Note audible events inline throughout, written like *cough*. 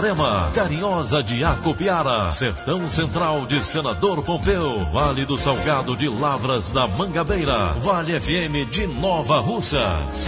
Itarema, Carinhosa de Acopiara, Sertão Central de Senador Pompeu, Vale do Salgado de Lavras da Mangabeira, Vale FM de Nova Russas.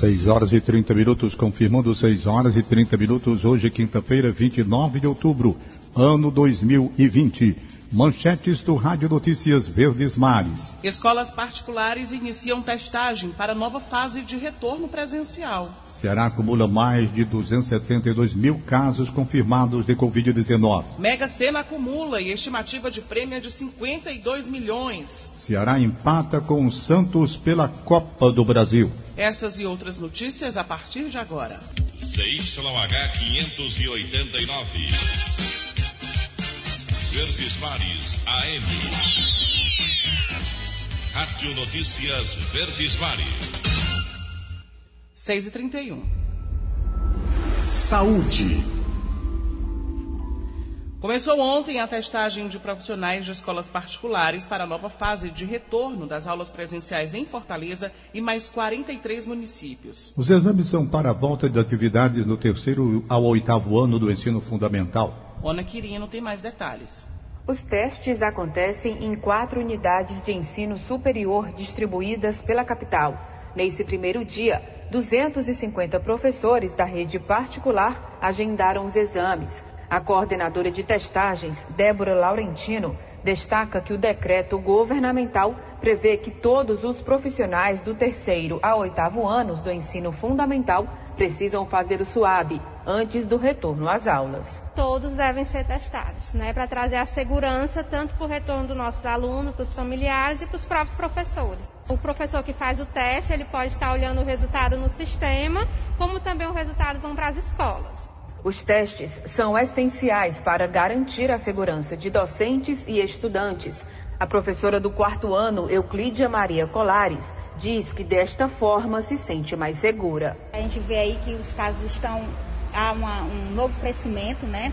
6 horas e 30 minutos, confirmando 6 horas e 30 minutos, hoje, quinta-feira, 29 de outubro, ano 2020. Manchetes do Rádio Notícias Verdes Mares. Escolas particulares iniciam testagem para nova fase de retorno presencial. Ceará acumula mais de 272 mil casos confirmados de Covid-19. Mega Sena acumula e estimativa de prêmio é de 52 milhões. Ceará empata com o Santos pela Copa do Brasil. Essas e outras notícias a partir de agora. CYH 589. Verdes Mares AM. Rádio Notícias Verdes Mares. 6 e 31 Saúde. Começou ontem a testagem de profissionais de escolas particulares para a nova fase de retorno das aulas presenciais em Fortaleza e mais 43 municípios. Os exames são para a volta de atividades no terceiro ao oitavo ano do ensino fundamental. Ona Quirino tem mais detalhes. Os testes acontecem em quatro unidades de ensino superior distribuídas pela capital. Nesse primeiro dia, 250 professores da rede particular agendaram os exames. A coordenadora de testagens, Débora Laurentino, destaca que o decreto governamental prevê que todos os profissionais do terceiro ao oitavo anos do ensino fundamental precisam fazer o SUAB antes do retorno às aulas. Todos devem ser testados, né, para trazer a segurança tanto para o retorno dos nossos alunos, para os familiares e para os próprios professores. O professor que faz o teste, ele pode estar olhando o resultado no sistema, como também o resultado vão para as escolas. Os testes são essenciais para garantir a segurança de docentes e estudantes. A professora do quarto ano, Euclídia Maria Colares, diz que desta forma se sente mais segura. A gente vê aí que os casos estão há uma, um novo crescimento, né?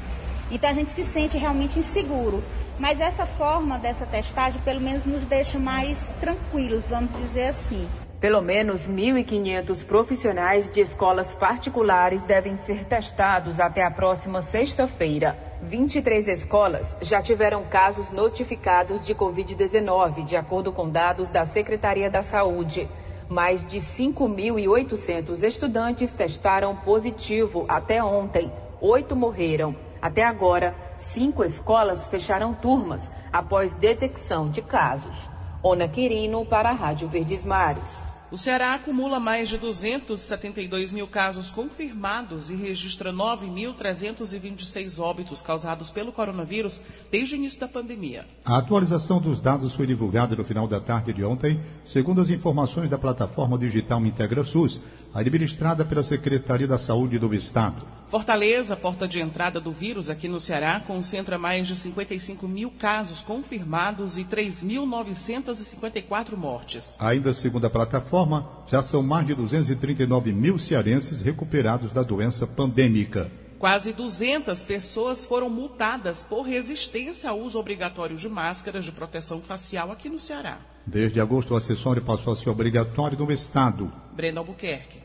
Então a gente se sente realmente inseguro. Mas essa forma dessa testagem, pelo menos, nos deixa mais tranquilos, vamos dizer assim. Pelo menos 1.500 profissionais de escolas particulares devem ser testados até a próxima sexta-feira. 23 escolas já tiveram casos notificados de Covid-19, de acordo com dados da Secretaria da Saúde. Mais de 5.800 estudantes testaram positivo até ontem. Oito morreram. Até agora, cinco escolas fecharam turmas após detecção de casos. Ona Quirino para a Rádio Verdes Mares. O Ceará acumula mais de 272 mil casos confirmados e registra 9.326 óbitos causados pelo coronavírus desde o início da pandemia. A atualização dos dados foi divulgada no final da tarde de ontem, segundo as informações da plataforma digital Integra SUS, administrada pela Secretaria da Saúde do Estado. Fortaleza, porta de entrada do vírus aqui no Ceará, concentra mais de 55 mil casos confirmados e 3.954 mortes. Ainda segundo a plataforma, já são mais de 239 mil cearenses recuperados da doença pandêmica. Quase 200 pessoas foram multadas por resistência ao uso obrigatório de máscaras de proteção facial aqui no Ceará. Desde agosto, o acessório passou a ser obrigatório no Estado. Brenda Albuquerque.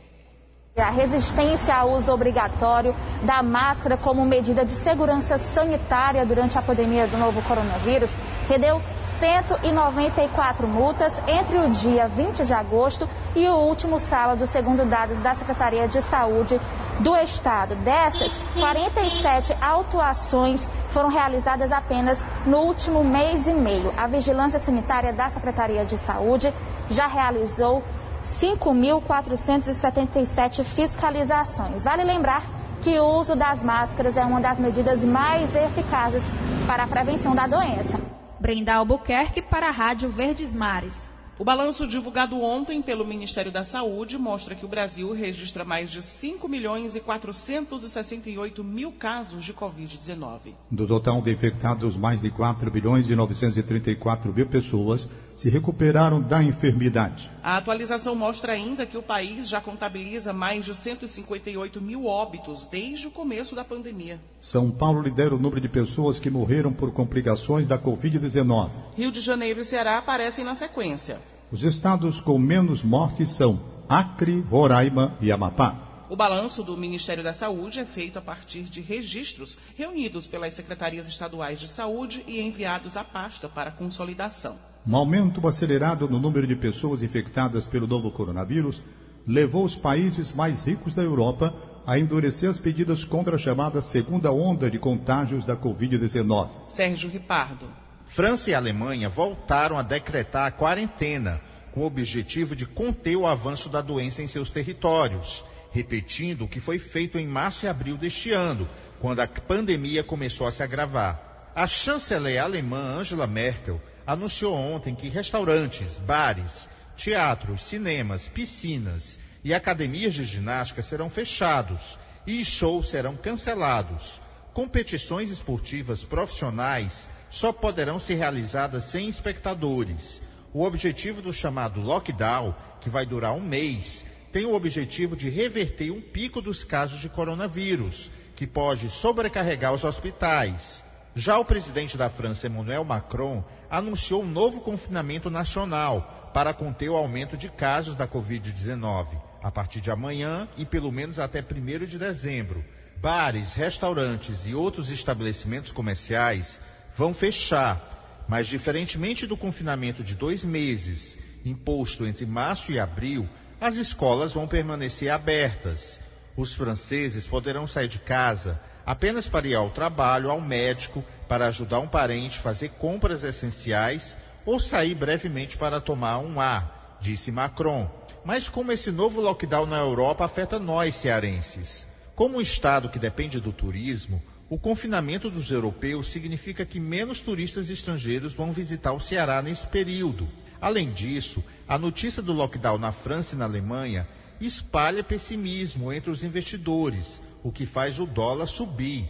A resistência ao uso obrigatório da máscara como medida de segurança sanitária durante a pandemia do novo coronavírus rendeu 194 multas entre o dia 20 de agosto e o último sábado, segundo dados da Secretaria de Saúde do Estado. Dessas, 47 autuações foram realizadas apenas no último mês e meio. A Vigilância Sanitária da Secretaria de Saúde já realizou 5.477 fiscalizações. Vale lembrar que o uso das máscaras é uma das medidas mais eficazes para a prevenção da doença. Brenda Albuquerque para a Rádio Verdes Mares. O balanço divulgado ontem pelo Ministério da Saúde mostra que o Brasil registra mais de 5 milhões e 468 mil casos de Covid-19. Do total de infectados, mais de 4 bilhões e 934 mil pessoas se recuperaram da enfermidade. A atualização mostra ainda que o país já contabiliza mais de 158 mil óbitos desde o começo da pandemia. São Paulo lidera o número de pessoas que morreram por complicações da Covid-19. Rio de Janeiro e Ceará aparecem na sequência. Os estados com menos mortes são Acre, Roraima e Amapá. O balanço do Ministério da Saúde é feito a partir de registros reunidos pelas secretarias estaduais de saúde e enviados à pasta para consolidação. Um aumento acelerado no número de pessoas infectadas pelo novo coronavírus levou os países mais ricos da Europa a endurecer as medidas contra a chamada segunda onda de contágios da Covid-19. Sérgio Ripardo. França e Alemanha voltaram a decretar a quarentena, com o objetivo de conter o avanço da doença em seus territórios, repetindo o que foi feito em março e abril deste ano, quando a pandemia começou a se agravar. A chanceler alemã Angela Merkel anunciou ontem que restaurantes, bares, teatros, cinemas, piscinas e academias de ginástica serão fechados e shows serão cancelados. Competições esportivas profissionais só poderão ser realizadas sem espectadores. O objetivo do chamado lockdown, que vai durar um mês, tem o objetivo de reverter um pico dos casos de coronavírus, que pode sobrecarregar os hospitais. Já o presidente da França, Emmanuel Macron, anunciou um novo confinamento nacional para conter o aumento de casos da Covid-19. A partir de amanhã e pelo menos até 1 de dezembro, bares, restaurantes e outros estabelecimentos comerciais vão fechar. Mas, diferentemente do confinamento de dois meses, imposto entre março e abril, as escolas vão permanecer abertas. Os franceses poderão sair de casa apenas para ir ao trabalho, ao médico, para ajudar um parente, fazer compras essenciais ou sair brevemente para tomar um ar, disse Macron. Mas como esse novo lockdown na Europa afeta nós cearenses? Como um estado que depende do turismo, o confinamento dos europeus significa que menos turistas estrangeiros vão visitar o Ceará nesse período. Além disso, a notícia do lockdown na França e na Alemanha espalha pessimismo entre os investidores, o que faz o dólar subir.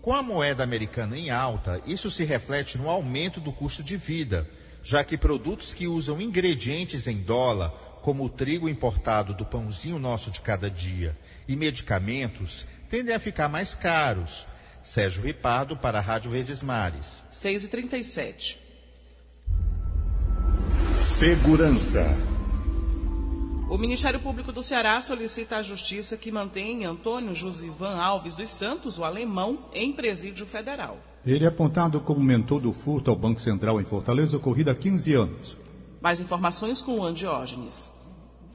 Com a moeda americana em alta, isso se reflete no aumento do custo de vida, já que produtos que usam ingredientes em dólar, como o trigo importado do pãozinho nosso de cada dia, e medicamentos, tendem a ficar mais caros. Sérgio Ripardo para a Rádio Verdes Mares. 6h37. Segurança. O Ministério Público do Ceará solicita à Justiça que mantenha Antônio Josivan Alves dos Santos, o alemão, em presídio federal. Ele é apontado como mentor do furto ao Banco Central em Fortaleza, ocorrido há 15 anos. Mais informações com o Andiógenes.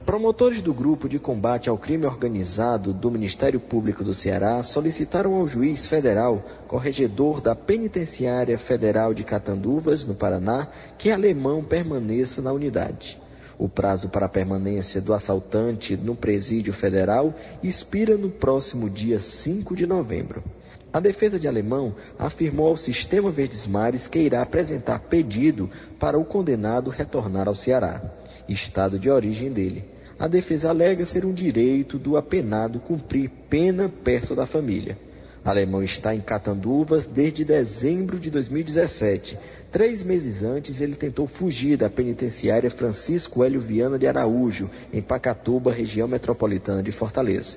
Promotores do Grupo de Combate ao Crime Organizado do Ministério Público do Ceará solicitaram ao juiz federal, corregedor da Penitenciária Federal de Catanduvas, no Paraná, que alemão permaneça na unidade. O prazo para a permanência do assaltante no presídio federal expira no próximo dia 5 de novembro. A defesa de Alemão afirmou ao Sistema Verdes Mares que irá apresentar pedido para o condenado retornar ao Ceará, estado de origem dele. A defesa alega ser um direito do apenado cumprir pena perto da família. Alemão está em Catanduvas desde dezembro de 2017. Três meses antes, ele tentou fugir da penitenciária Francisco Hélio Viana de Araújo, em Pacatuba, região metropolitana de Fortaleza.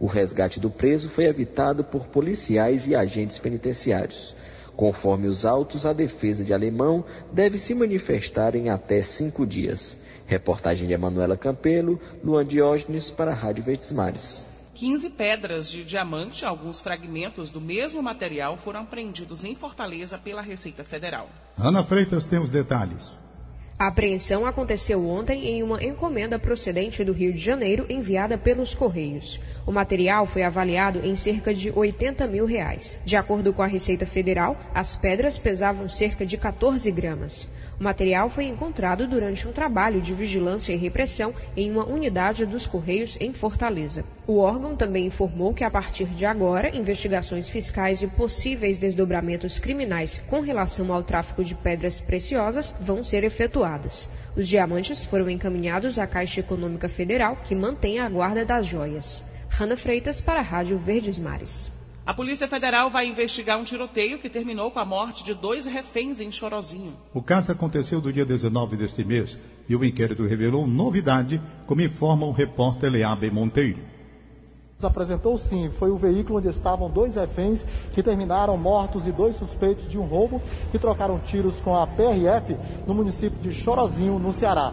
O resgate do preso foi evitado por policiais e agentes penitenciários. Conforme os autos, a defesa de Alemão deve se manifestar em até cinco dias. Reportagem de Emanuela Campelo, Luan Diógenes para a Rádio Verdes Mares. 15 pedras de diamante, alguns fragmentos do mesmo material foram apreendidos em Fortaleza pela Receita Federal. Ana Freitas tem os detalhes. A apreensão aconteceu ontem em uma encomenda procedente do Rio de Janeiro enviada pelos Correios. O material foi avaliado em cerca de 80 mil reais. De acordo com a Receita Federal, as pedras pesavam cerca de 14 gramas. O material foi encontrado durante um trabalho de vigilância e repressão em uma unidade dos Correios em Fortaleza. O órgão também informou que, a partir de agora, investigações fiscais e possíveis desdobramentos criminais com relação ao tráfico de pedras preciosas vão ser efetuadas. Os diamantes foram encaminhados à Caixa Econômica Federal, que mantém a guarda das joias. Rana Freitas para a Rádio Verdes Mares. A Polícia Federal vai investigar um tiroteio que terminou com a morte de dois reféns em Chorozinho. O caso aconteceu no dia 19 deste mês e o inquérito revelou novidade, como informa o repórter Leabe Monteiro. Apresentou sim, foi o veículo onde estavam dois reféns que terminaram mortos e dois suspeitos de um roubo que trocaram tiros com a PRF no município de Chorozinho, no Ceará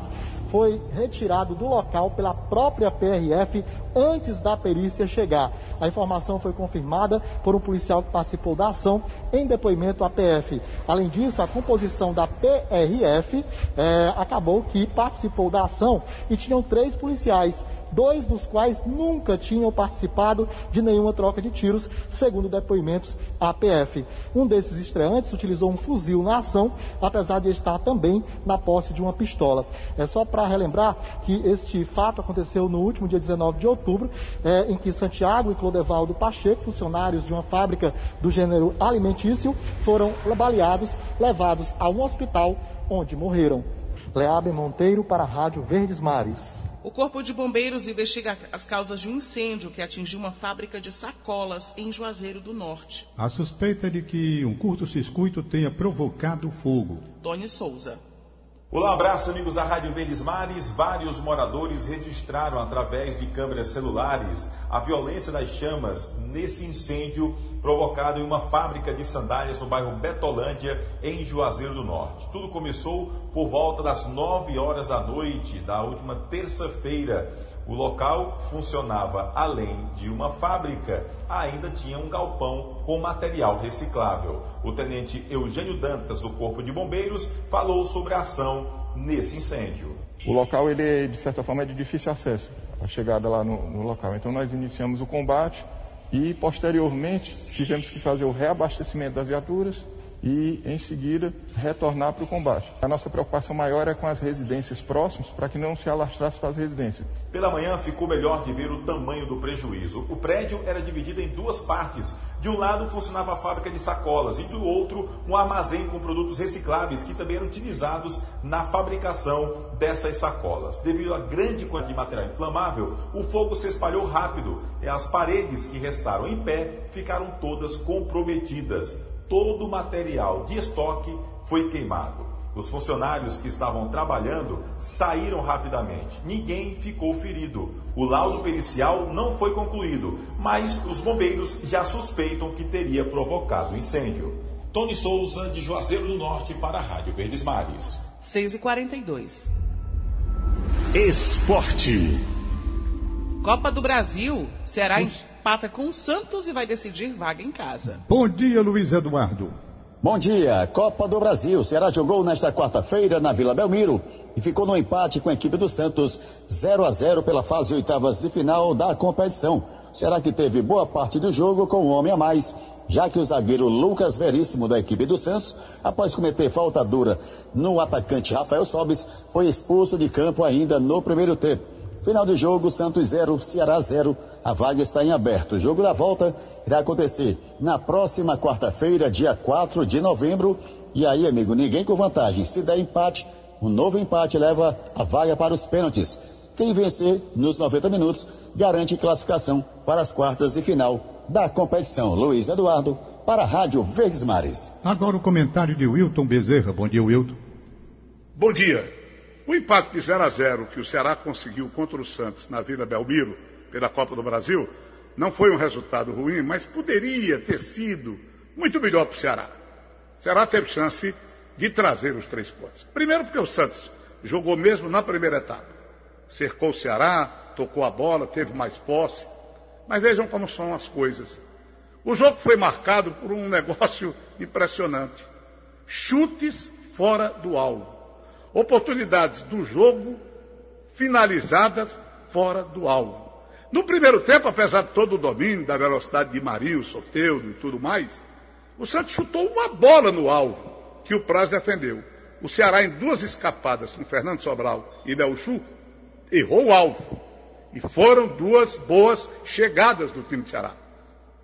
foi retirado do local pela própria PRF antes da perícia chegar. A informação foi confirmada por um policial que participou da ação em depoimento à PF. Além disso, a composição da PRF é, acabou que participou da ação e tinham três policiais dois dos quais nunca tinham participado de nenhuma troca de tiros, segundo depoimentos à PF. Um desses estreantes utilizou um fuzil na ação, apesar de estar também na posse de uma pistola. É só para relembrar que este fato aconteceu no último dia 19 de outubro, é, em que Santiago e Clodevaldo Pacheco, funcionários de uma fábrica do gênero alimentício, foram baleados, levados a um hospital onde morreram. Leabe Monteiro para a Rádio Verdes Mares. O Corpo de Bombeiros investiga as causas de um incêndio que atingiu uma fábrica de sacolas em Juazeiro do Norte. A suspeita é de que um curto-circuito tenha provocado fogo. Tony Souza. Olá, um abraço amigos da Rádio Verdes Mares. Vários moradores registraram através de câmeras celulares a violência das chamas nesse incêndio provocado em uma fábrica de sandálias no bairro Betolândia, em Juazeiro do Norte. Tudo começou por volta das 9 horas da noite da última terça-feira. O local funcionava além de uma fábrica, ainda tinha um galpão com material reciclável. O tenente Eugênio Dantas, do Corpo de Bombeiros, falou sobre a ação nesse incêndio. O local, ele, de certa forma, é de difícil acesso, a chegada lá no, no local. Então, nós iniciamos o combate e, posteriormente, tivemos que fazer o reabastecimento das viaturas e, em seguida, retornar para o combate. A nossa preocupação maior é com as residências próximas, para que não se alastrasse para as residências. Pela manhã ficou melhor de ver o tamanho do prejuízo. O prédio era dividido em duas partes. De um lado funcionava a fábrica de sacolas e do outro um armazém com produtos recicláveis que também eram utilizados na fabricação dessas sacolas. Devido à grande quantidade de material inflamável, o fogo se espalhou rápido e as paredes que restaram em pé ficaram todas comprometidas todo o material de estoque foi queimado. Os funcionários que estavam trabalhando saíram rapidamente. Ninguém ficou ferido. O laudo pericial não foi concluído, mas os bombeiros já suspeitam que teria provocado o incêndio. Tony Souza, de Juazeiro do Norte, para a Rádio Verdes Mares. 6h42. Esporte. Copa do Brasil. Ceará empata com o Santos e vai decidir vaga em casa. Bom dia, Luiz Eduardo. Bom dia. Copa do Brasil. Ceará jogou nesta quarta-feira na Vila Belmiro e ficou no empate com a equipe do Santos, 0 a 0 pela fase oitavas de final da competição. Será que teve boa parte do jogo com um homem a mais, já que o zagueiro Lucas Veríssimo da equipe do Santos, após cometer falta dura no atacante Rafael Sobis, foi expulso de campo ainda no primeiro tempo. Final do jogo, Santos 0, Ceará 0. A vaga está em aberto. O jogo da volta irá acontecer na próxima quarta-feira, dia 4 de novembro. E aí, amigo, ninguém com vantagem. Se der empate, um novo empate leva a vaga para os pênaltis. Quem vencer nos 90 minutos garante classificação para as quartas de final da competição. Luiz Eduardo, para a Rádio Verdes Mares. Agora o comentário de Wilton Bezerra. Bom dia, Wilton. Bom dia. O empate de 0 a 0 que o Ceará conseguiu contra o Santos na Vila Belmiro, pela Copa do Brasil, não foi um resultado ruim, mas poderia ter sido muito melhor para o Ceará. O Ceará teve chance de trazer os três pontos. Primeiro porque o Santos jogou mesmo na primeira etapa. Cercou o Ceará, tocou a bola, teve mais posse. Mas vejam como são as coisas. O jogo foi marcado por um *laughs* negócio impressionante. Chutes fora do alvo oportunidades do jogo finalizadas fora do alvo. No primeiro tempo, apesar de todo o domínio, da velocidade de Marinho, Soteudo e tudo mais, o Santos chutou uma bola no alvo, que o Praz defendeu. o Ceará, em duas escapadas com Fernando Sobral e Belchu, errou o alvo. E foram duas boas chegadas do time do Ceará.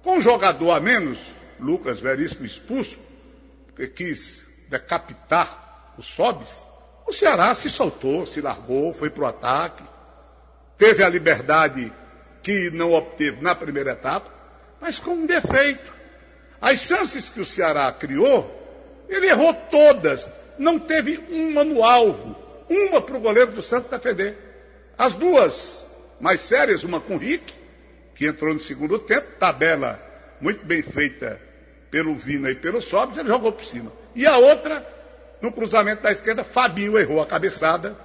Com um jogador a menos, Lucas Veríssimo expulso, que quis decapitar os Sobes, o Ceará se soltou, se largou, foi para o ataque, teve a liberdade que não obteve na primeira etapa, mas com um defeito. As chances que o Ceará criou, ele errou todas. Não teve uma no alvo. Uma para o goleiro do Santos defender. As duas mais sérias, uma com o Rick, que entrou no segundo tempo, tabela muito bem feita pelo Vina e pelo Sobres, ele jogou por cima. E a outra, no cruzamento da esquerda, Fabinho errou a cabeçada.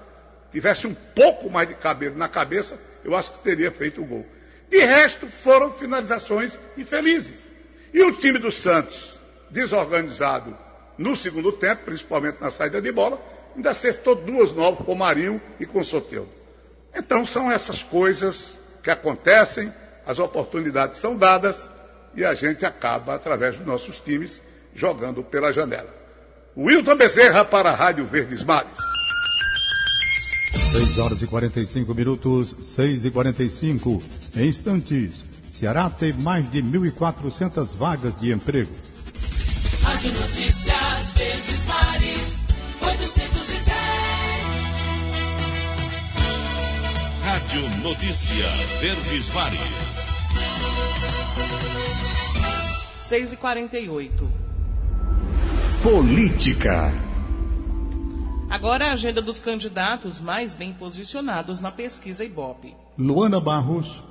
Tivesse um pouco mais de cabelo na cabeça, eu acho que teria feito o gol. De resto, foram finalizações infelizes. E o time do Santos, desorganizado no segundo tempo, principalmente na saída de bola, ainda acertou duas novas com Marinho e com Soteudo. Então são essas coisas que acontecem, as oportunidades são dadas e a gente acaba, através dos nossos times, jogando pela janela. Wilton Bezerra para a Rádio Verdes Mares. 6 horas e 45 minutos, 6 e 45. Em instantes, Ceará tem mais de 1.400 vagas de emprego. Rádio Notícias Verdes Mares, 810. Rádio Notícia Verdes Mares. 6 e 48. Política. Agora a agenda dos candidatos mais bem posicionados na pesquisa Ibope. Luana Barros.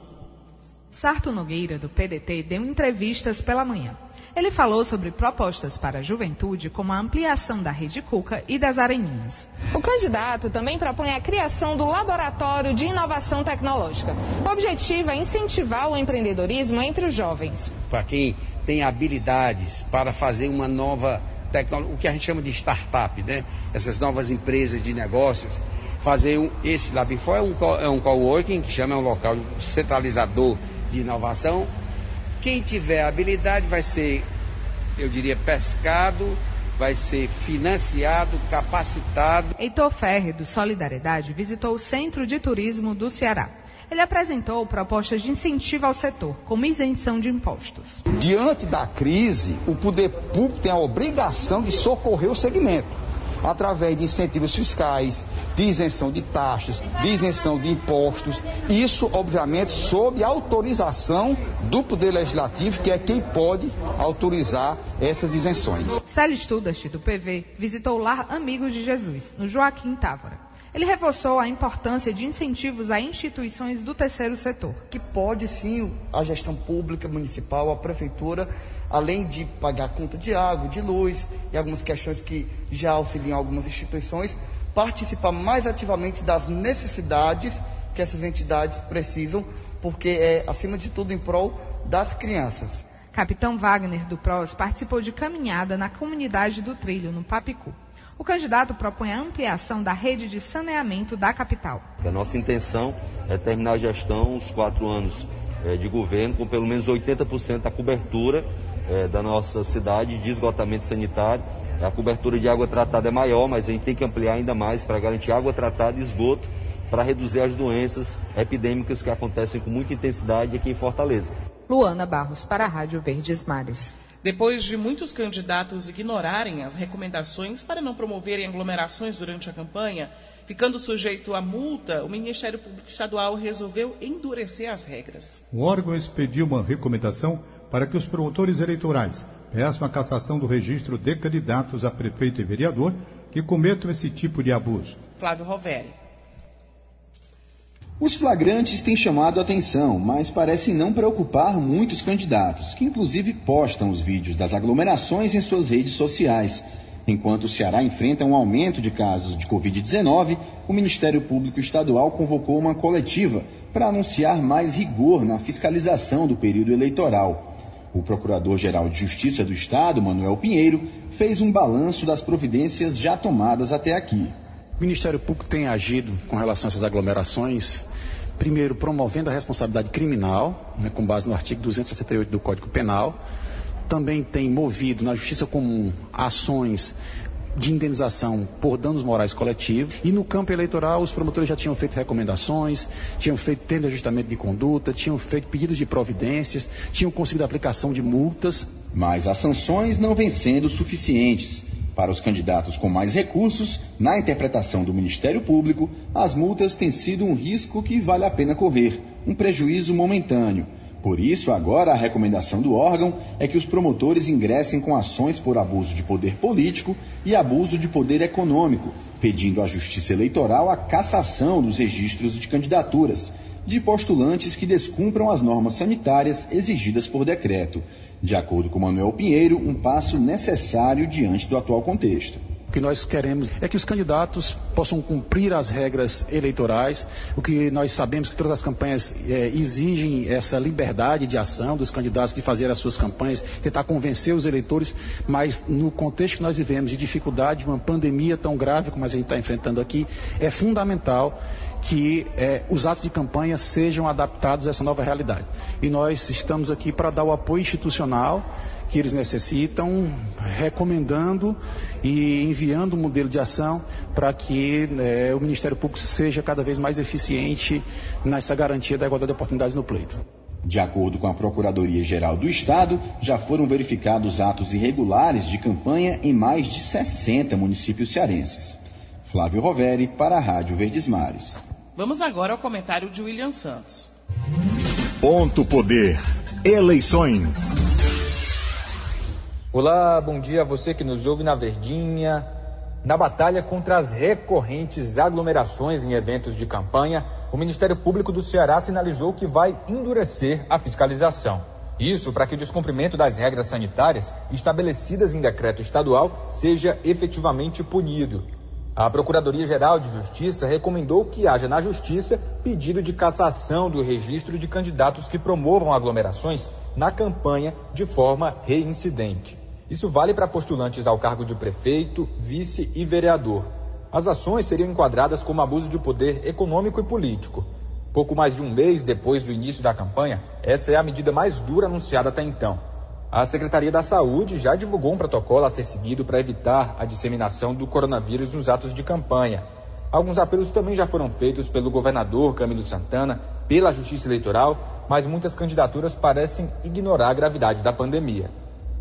Sarto Nogueira, do PDT, deu entrevistas pela manhã. Ele falou sobre propostas para a juventude, como a ampliação da rede Cuca e das Areninhas. O candidato também propõe a criação do Laboratório de Inovação Tecnológica. O objetivo é incentivar o empreendedorismo entre os jovens. Para quem tem habilidades para fazer uma nova tecnologia, o que a gente chama de startup, né? Essas novas empresas de negócios. Fazer um, esse Labinfo é um, é um coworking, que chama é um local centralizador de inovação. Quem tiver habilidade vai ser, eu diria, pescado, vai ser financiado, capacitado. Heitor Ferre, do Solidariedade, visitou o Centro de Turismo do Ceará. Ele apresentou propostas de incentivo ao setor, como isenção de impostos. Diante da crise, o poder público tem a obrigação de socorrer o segmento através de incentivos fiscais, de isenção de taxas, de isenção de impostos. Isso, obviamente, sob autorização do Poder Legislativo, que é quem pode autorizar essas isenções. Célio Studast, do PV, visitou o Lar Amigos de Jesus, no Joaquim Távora. Ele reforçou a importância de incentivos a instituições do terceiro setor. Que pode sim a gestão pública, municipal, a prefeitura, além de pagar conta de água, de luz e algumas questões que já auxiliam algumas instituições, participar mais ativamente das necessidades que essas entidades precisam, porque é, acima de tudo, em prol das crianças. Capitão Wagner do PROS participou de caminhada na comunidade do Trilho, no Papicu. O candidato propõe a ampliação da rede de saneamento da capital. A nossa intenção é terminar a gestão, os quatro anos é, de governo, com pelo menos 80% da cobertura é, da nossa cidade de esgotamento sanitário. A cobertura de água tratada é maior, mas a gente tem que ampliar ainda mais para garantir água tratada e esgoto para reduzir as doenças epidêmicas que acontecem com muita intensidade aqui em Fortaleza. Luana Barros, para a Rádio Verdes Mares. Depois de muitos candidatos ignorarem as recomendações para não promoverem aglomerações durante a campanha, ficando sujeito à multa, o Ministério Público Estadual resolveu endurecer as regras. O órgão expediu uma recomendação para que os promotores eleitorais peçam a cassação do registro de candidatos a prefeito e vereador que cometam esse tipo de abuso. Flávio Roveri. Os flagrantes têm chamado a atenção, mas parecem não preocupar muitos candidatos, que inclusive postam os vídeos das aglomerações em suas redes sociais. Enquanto o Ceará enfrenta um aumento de casos de Covid-19, o Ministério Público Estadual convocou uma coletiva para anunciar mais rigor na fiscalização do período eleitoral. O Procurador-Geral de Justiça do Estado, Manuel Pinheiro, fez um balanço das providências já tomadas até aqui. O Ministério Público tem agido com relação a essas aglomerações, primeiro promovendo a responsabilidade criminal, né, com base no artigo 268 do Código Penal, também tem movido na Justiça Comum ações de indenização por danos morais coletivos. E no campo eleitoral, os promotores já tinham feito recomendações, tinham feito tendo ajustamento de conduta, tinham feito pedidos de providências, tinham conseguido a aplicação de multas. Mas as sanções não vêm sendo suficientes. Para os candidatos com mais recursos, na interpretação do Ministério Público, as multas têm sido um risco que vale a pena correr, um prejuízo momentâneo. Por isso, agora a recomendação do órgão é que os promotores ingressem com ações por abuso de poder político e abuso de poder econômico, pedindo à Justiça Eleitoral a cassação dos registros de candidaturas de postulantes que descumpram as normas sanitárias exigidas por decreto. De acordo com Manuel Pinheiro, um passo necessário diante do atual contexto. O que nós queremos é que os candidatos possam cumprir as regras eleitorais. O que nós sabemos que todas as campanhas é, exigem essa liberdade de ação dos candidatos de fazer as suas campanhas, tentar convencer os eleitores, mas no contexto que nós vivemos de dificuldade, uma pandemia tão grave como a gente está enfrentando aqui, é fundamental que é, os atos de campanha sejam adaptados a essa nova realidade. E nós estamos aqui para dar o apoio institucional que eles necessitam, recomendando e enviando um modelo de ação para que é, o Ministério Público seja cada vez mais eficiente nessa garantia da igualdade de oportunidades no pleito. De acordo com a Procuradoria-Geral do Estado, já foram verificados atos irregulares de campanha em mais de 60 municípios cearenses. Flávio Roveri, para a Rádio Verdes Mares. Vamos agora ao comentário de William Santos. Ponto Poder. Eleições. Olá, bom dia a você que nos ouve na Verdinha. Na batalha contra as recorrentes aglomerações em eventos de campanha, o Ministério Público do Ceará sinalizou que vai endurecer a fiscalização. Isso para que o descumprimento das regras sanitárias estabelecidas em decreto estadual seja efetivamente punido. A Procuradoria-Geral de Justiça recomendou que haja na Justiça pedido de cassação do registro de candidatos que promovam aglomerações na campanha de forma reincidente. Isso vale para postulantes ao cargo de prefeito, vice e vereador. As ações seriam enquadradas como abuso de poder econômico e político. Pouco mais de um mês depois do início da campanha, essa é a medida mais dura anunciada até então. A Secretaria da Saúde já divulgou um protocolo a ser seguido para evitar a disseminação do coronavírus nos atos de campanha. Alguns apelos também já foram feitos pelo governador Camilo Santana, pela Justiça Eleitoral, mas muitas candidaturas parecem ignorar a gravidade da pandemia.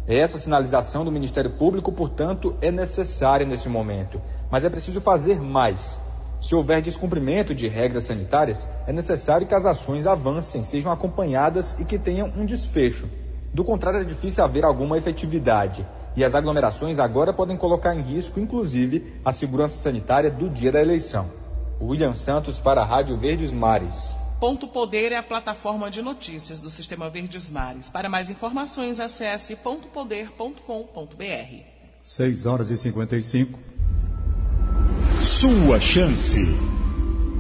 Essa sinalização do Ministério Público, portanto, é necessária nesse momento, mas é preciso fazer mais. Se houver descumprimento de regras sanitárias, é necessário que as ações avancem, sejam acompanhadas e que tenham um desfecho. Do contrário, é difícil haver alguma efetividade. E as aglomerações agora podem colocar em risco, inclusive, a segurança sanitária do dia da eleição. William Santos para a Rádio Verdes Mares. Ponto Poder é a plataforma de notícias do Sistema Verdes Mares. Para mais informações, acesse pontopoder.com.br. 6 horas e 55. Sua chance.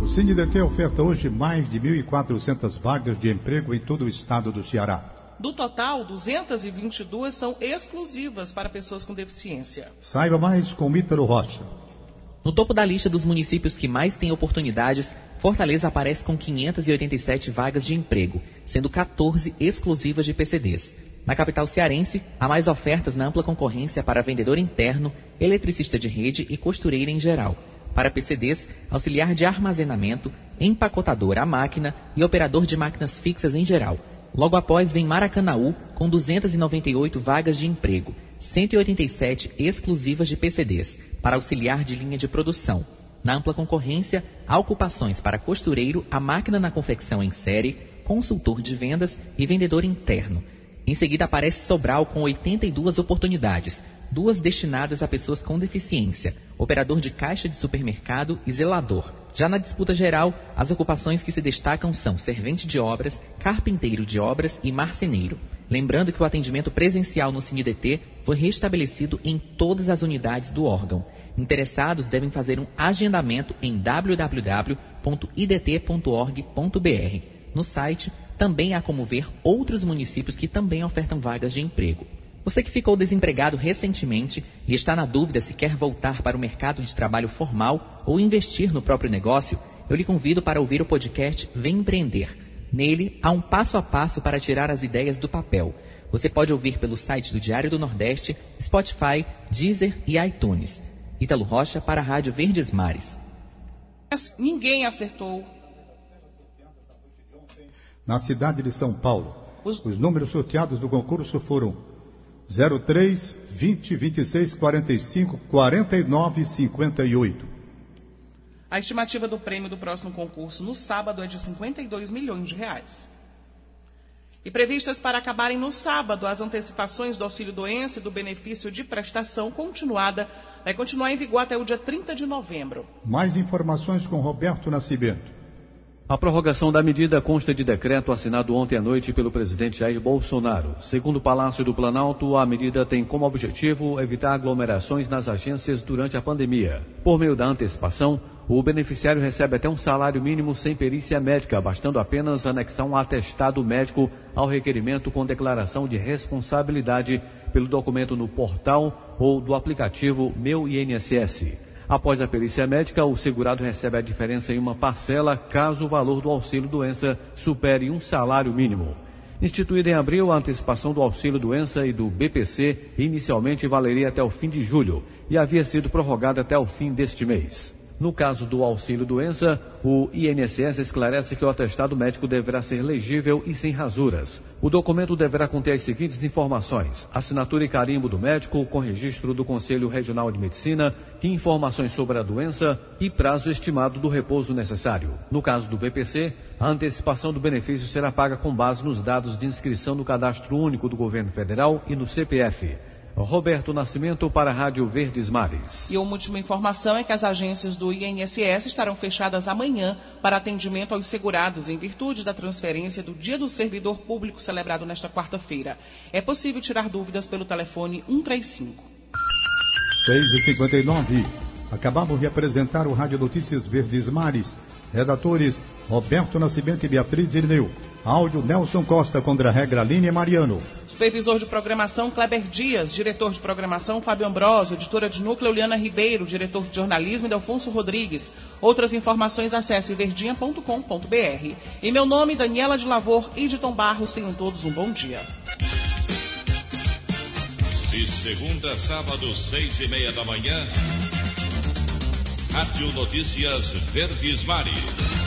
O CineDT oferta hoje mais de 1.400 vagas de emprego em todo o estado do Ceará. Do total, 222 são exclusivas para pessoas com deficiência. Saiba mais com Ítalo Rocha. No topo da lista dos municípios que mais têm oportunidades, Fortaleza aparece com 587 vagas de emprego, sendo 14 exclusivas de PCDs. Na capital cearense, há mais ofertas na ampla concorrência para vendedor interno, eletricista de rede e costureira em geral. Para PCDs, auxiliar de armazenamento, empacotador à máquina e operador de máquinas fixas em geral. Logo após vem Maracanaú, com 298 vagas de emprego, 187 exclusivas de PCDs, para auxiliar de linha de produção. Na ampla concorrência, há ocupações para costureiro, a máquina na confecção em série, consultor de vendas e vendedor interno. Em seguida aparece Sobral com 82 oportunidades, duas destinadas a pessoas com deficiência, operador de caixa de supermercado e zelador. Já na disputa geral, as ocupações que se destacam são servente de obras, carpinteiro de obras e marceneiro. Lembrando que o atendimento presencial no CineDT foi restabelecido em todas as unidades do órgão. Interessados devem fazer um agendamento em www.idt.org.br. No site também há como ver outros municípios que também ofertam vagas de emprego. Você que ficou desempregado recentemente e está na dúvida se quer voltar para o mercado de trabalho formal ou investir no próprio negócio, eu lhe convido para ouvir o podcast Vem Empreender. Nele, há um passo a passo para tirar as ideias do papel. Você pode ouvir pelo site do Diário do Nordeste, Spotify, Deezer e iTunes. Ítalo Rocha para a Rádio Verdes Mares. Ninguém acertou. Na cidade de São Paulo, os, os números sorteados do concurso foram 03, 20, 26, 45, 49 e 58. A estimativa do prêmio do próximo concurso no sábado é de 52 milhões de reais. E previstas para acabarem no sábado, as antecipações do auxílio doença e do benefício de prestação continuada vai continuar em vigor até o dia 30 de novembro. Mais informações com Roberto Nascimento. A prorrogação da medida consta de decreto assinado ontem à noite pelo presidente Jair Bolsonaro. Segundo o Palácio do Planalto, a medida tem como objetivo evitar aglomerações nas agências durante a pandemia. Por meio da antecipação, o beneficiário recebe até um salário mínimo sem perícia médica, bastando apenas anexar um atestado médico ao requerimento com declaração de responsabilidade pelo documento no portal ou do aplicativo Meu INSS. Após a perícia médica, o segurado recebe a diferença em uma parcela caso o valor do auxílio doença supere um salário mínimo. Instituída em abril, a antecipação do auxílio doença e do BPC inicialmente valeria até o fim de julho e havia sido prorrogada até o fim deste mês. No caso do auxílio doença, o INSS esclarece que o atestado médico deverá ser legível e sem rasuras. O documento deverá conter as seguintes informações: assinatura e carimbo do médico, com registro do Conselho Regional de Medicina, informações sobre a doença e prazo estimado do repouso necessário. No caso do BPC, a antecipação do benefício será paga com base nos dados de inscrição no Cadastro Único do Governo Federal e no CPF. Roberto Nascimento para a Rádio Verdes Mares. E uma última informação é que as agências do INSS estarão fechadas amanhã para atendimento aos segurados em virtude da transferência do Dia do Servidor Público celebrado nesta quarta-feira. É possível tirar dúvidas pelo telefone 135. 6 e 59 Acabamos de apresentar o Rádio Notícias Verdes Mares. Redatores Roberto Nascimento e Beatriz Irineu. Áudio Nelson Costa contra a regra Aline Mariano. Supervisor de programação Kleber Dias, diretor de programação Fábio Ambrosio, editora de núcleo Liana Ribeiro, diretor de jornalismo Delfonso Rodrigues. Outras informações acesse verdinha.com.br. Em meu nome, Daniela de Lavor e de Tom Barros, tenham todos um bom dia. De segunda a sábado, seis e meia da manhã, Rádio Notícias Verdes Mares.